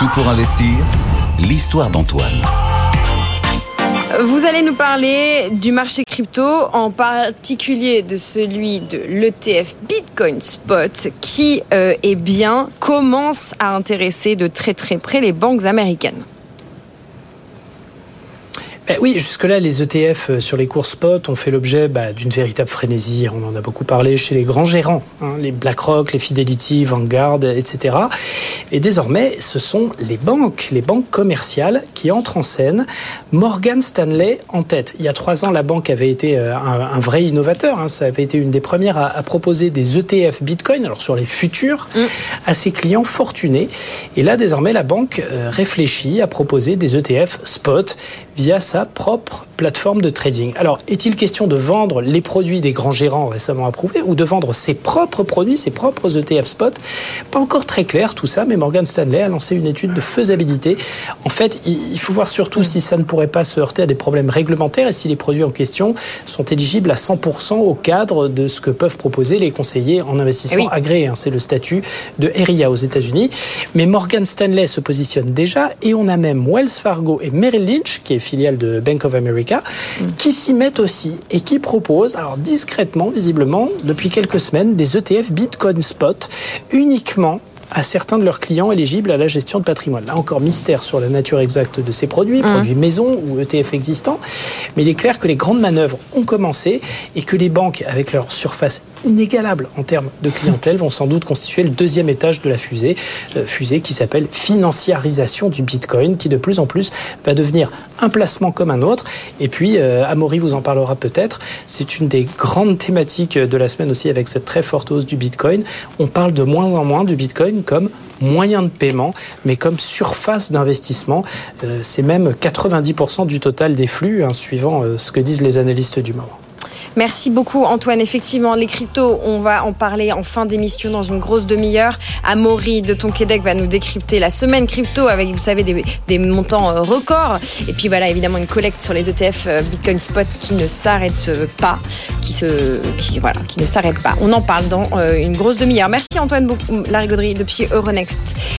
Tout pour investir, l'histoire d'Antoine. Vous allez nous parler du marché crypto, en particulier de celui de l'ETF Bitcoin Spot, qui, euh, eh bien, commence à intéresser de très très près les banques américaines. Eh oui, jusque-là, les ETF euh, sur les cours spot ont fait l'objet bah, d'une véritable frénésie. On en a beaucoup parlé chez les grands gérants, hein, les BlackRock, les Fidelity, Vanguard, etc. Et désormais, ce sont les banques, les banques commerciales qui entrent en scène. Morgan Stanley en tête. Il y a trois ans, la banque avait été euh, un, vrai innovateur. Hein. Ça avait été une des premières à, proposer des ETF Bitcoin, alors sur les futurs, mm. à ses clients fortunés. Et là, désormais, la banque euh, réfléchit à proposer des ETF spot via sa propre plateforme de trading. Alors, est-il question de vendre les produits des grands gérants récemment approuvés ou de vendre ses propres produits, ses propres ETF spot Pas encore très clair tout ça, mais Morgan Stanley a lancé une étude de faisabilité. En fait, il faut voir surtout si ça ne pourrait pas se heurter à des problèmes réglementaires et si les produits en question sont éligibles à 100% au cadre de ce que peuvent proposer les conseillers en investissement agréés. Hein. C'est le statut de RIA aux États-Unis. Mais Morgan Stanley se positionne déjà et on a même Wells Fargo et Merrill Lynch, qui est filiale de Bank of America, qui s'y mettent aussi et qui proposent, alors discrètement, visiblement, depuis quelques semaines, des ETF Bitcoin Spot uniquement à certains de leurs clients éligibles à la gestion de patrimoine. Là encore, mystère sur la nature exacte de ces produits, mmh. produits maison ou ETF existants, mais il est clair que les grandes manœuvres ont commencé et que les banques, avec leur surface inégalable en termes de clientèle, vont sans doute constituer le deuxième étage de la fusée, euh, fusée qui s'appelle financiarisation du Bitcoin, qui de plus en plus va devenir un placement comme un autre. Et puis, euh, Amaury vous en parlera peut-être, c'est une des grandes thématiques de la semaine aussi avec cette très forte hausse du Bitcoin. On parle de moins en moins du Bitcoin comme moyen de paiement, mais comme surface d'investissement. Euh, c'est même 90% du total des flux, hein, suivant euh, ce que disent les analystes du moment. Merci beaucoup Antoine. Effectivement, les cryptos, on va en parler en fin d'émission dans une grosse demi-heure. Amaury de Tonquédec va nous décrypter la semaine crypto avec, vous savez, des, montants euh, records. Et puis voilà, évidemment, une collecte sur les ETF euh, Bitcoin Spot qui ne s'arrête euh, pas, qui se, voilà, qui ne s'arrête pas. On en parle dans une grosse demi-heure. Merci Antoine Larigauderie depuis Euronext.